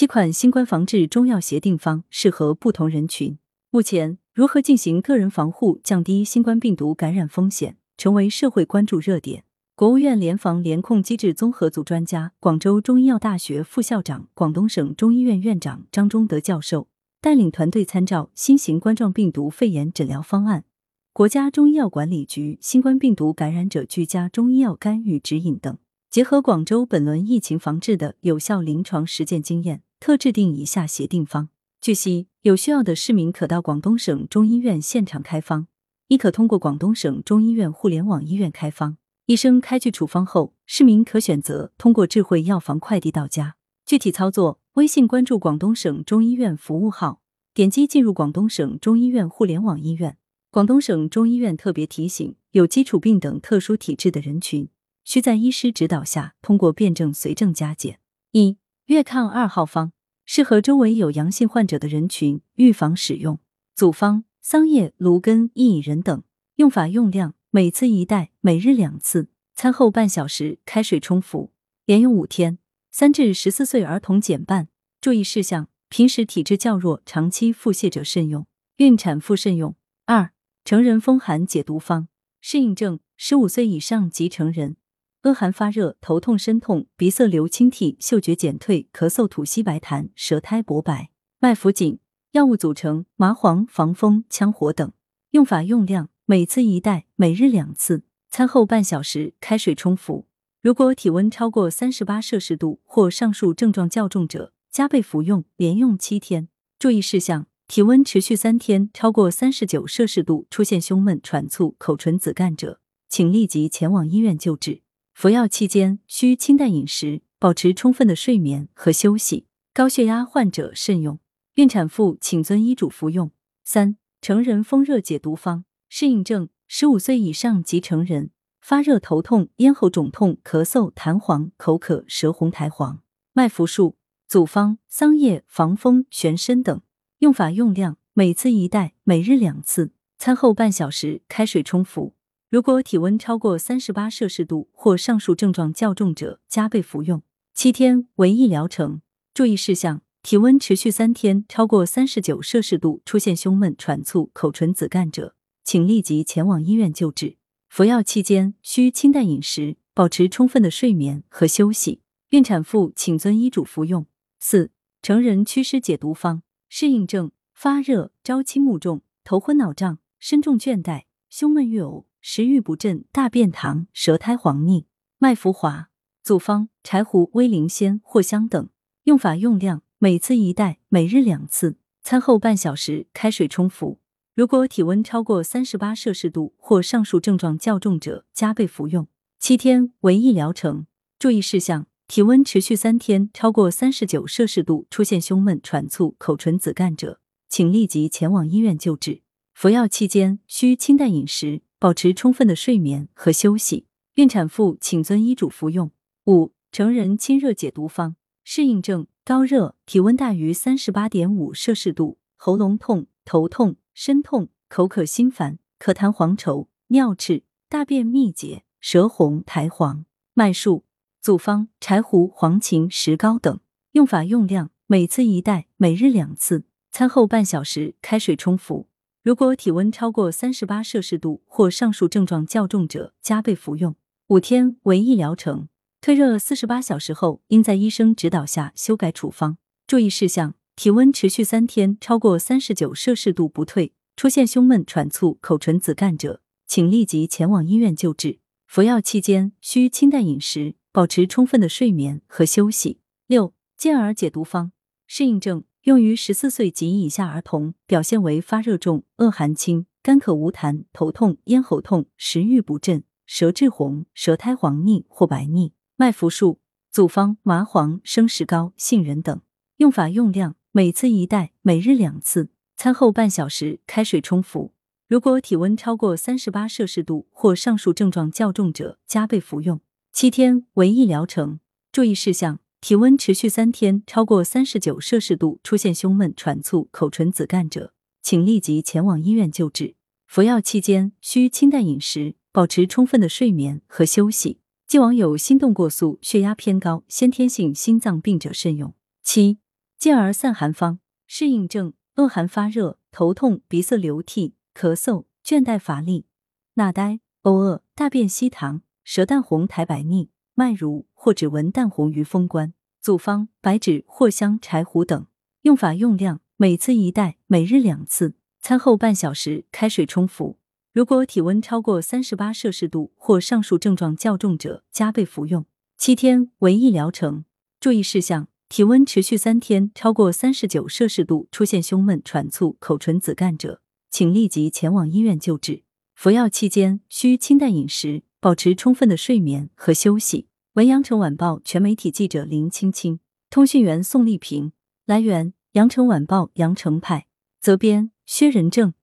七款新冠防治中药协定方适合不同人群。目前，如何进行个人防护，降低新冠病毒感染风险，成为社会关注热点。国务院联防联控机制综合组专家、广州中医药大学副校长、广东省中医院院长张忠德教授带领团队参照新型冠状病毒肺炎诊疗方案、国家中医药管理局新冠病毒感染者居家中医药干预指引等。结合广州本轮疫情防治的有效临床实践经验，特制定以下协定方。据悉，有需要的市民可到广东省中医院现场开方，亦可通过广东省中医院互联网医院开方。医生开具处方后，市民可选择通过智慧药房快递到家。具体操作：微信关注广东省中医院服务号，点击进入广东省中医院互联网医院。广东省中医院特别提醒：有基础病等特殊体质的人群。需在医师指导下，通过辩证随症加减。一月抗二号方适合周围有阳性患者的人群预防使用。组方：桑叶、芦根、薏苡仁等。用法用量：每次一袋，每日两次。餐后半小时开水冲服，连用五天。三至十四岁儿童减半。注意事项：平时体质较弱、长期腹泻者慎用，孕产妇慎用。二成人风寒解毒方适应症：十五岁以上及成人。恶寒发热、头痛、身痛、鼻塞流清涕、嗅觉减退、咳嗽、吐稀白痰、舌苔薄白、脉浮紧。药物组成：麻黄、防风、羌活等。用法用量：每次一袋，每日两次。餐后半小时开水冲服。如果体温超过三十八摄氏度或上述症状较重者，加倍服用，连用七天。注意事项：体温持续三天超过三十九摄氏度，出现胸闷、喘促、口唇紫干者，请立即前往医院救治。服药期间需清淡饮食，保持充分的睡眠和休息。高血压患者慎用，孕产妇请遵医嘱服用。三、成人风热解毒方适应症：十五岁以上及成人，发热、头痛、咽喉肿痛、咳嗽、痰黄、口渴、舌红苔黄。脉浮术组方：桑叶、防风、玄参等。用法用量：每次一袋，每日两次。餐后半小时开水冲服。如果体温超过三十八摄氏度或上述症状较重者，加倍服用。七天为一疗程。注意事项：体温持续三天超过三十九摄氏度，出现胸闷、喘促、口唇紫干者，请立即前往医院救治。服药期间需清淡饮食，保持充分的睡眠和休息。孕产妇请遵医嘱服用。四、成人祛湿解毒方适应症：发热、朝气暮重、头昏脑胀、身重倦怠、胸闷欲呕。食欲不振、大便溏、舌苔黄腻、脉浮滑。组方：柴胡、威灵仙、藿香等。用法用量：每次一袋，每日两次。餐后半小时开水冲服。如果体温超过三十八摄氏度或上述症状较重者，加倍服用。七天为一疗程。注意事项：体温持续三天超过三十九摄氏度，出现胸闷、喘促、口唇紫干者，请立即前往医院救治。服药期间需清淡饮食。保持充分的睡眠和休息。孕产妇请遵医嘱服用。五、成人清热解毒方适应症：高热，体温大于三十八点五摄氏度，喉咙痛、头痛、身痛、口渴心烦、可痰黄稠、尿赤、大便秘结、舌红苔黄。脉数组方：柴胡、黄芩、石膏等。用法用量：每次一袋，每日两次。餐后半小时开水冲服。如果体温超过三十八摄氏度或上述症状较重者，加倍服用。五天为一疗程。退热四十八小时后，应在医生指导下修改处方。注意事项：体温持续三天超过三十九摄氏度不退，出现胸闷、喘促、口唇紫干者，请立即前往医院救治。服药期间需清淡饮食，保持充分的睡眠和休息。六、健儿解毒方适应症。用于十四岁及以下儿童，表现为发热重、恶寒轻、干咳无痰、头痛、咽喉痛、食欲不振、舌质红、舌苔黄腻或白腻。脉浮数组方：麻黄、生石膏、杏仁等。用法用量：每次一袋，每日两次。餐后半小时开水冲服。如果体温超过三十八摄氏度或上述症状较重者，加倍服用。七天为一疗程。注意事项。体温持续三天超过三十九摄氏度，出现胸闷、喘促、口唇紫干者，请立即前往医院救治。服药期间需清淡饮食，保持充分的睡眠和休息。既往有心动过速、血压偏高、先天性心脏病者慎用。七、健儿散寒方，适应症：恶寒发热、头痛、鼻塞流涕、咳嗽、倦怠乏力、纳呆、呕恶、大便稀溏、舌淡红苔白腻、脉如或指纹淡红于风关。组方：白芷、藿香、柴胡等。用法用量：每次一袋，每日两次。餐后半小时，开水冲服。如果体温超过三十八摄氏度或上述症状较重者，加倍服用。七天为一疗程。注意事项：体温持续三天，超过三十九摄氏度，出现胸闷、喘促、口唇紫干者，请立即前往医院救治。服药期间需清淡饮食，保持充分的睡眠和休息。文阳城晚报全媒体记者林青青，通讯员宋丽萍。来源：阳城晚报阳城派。责编：薛仁正。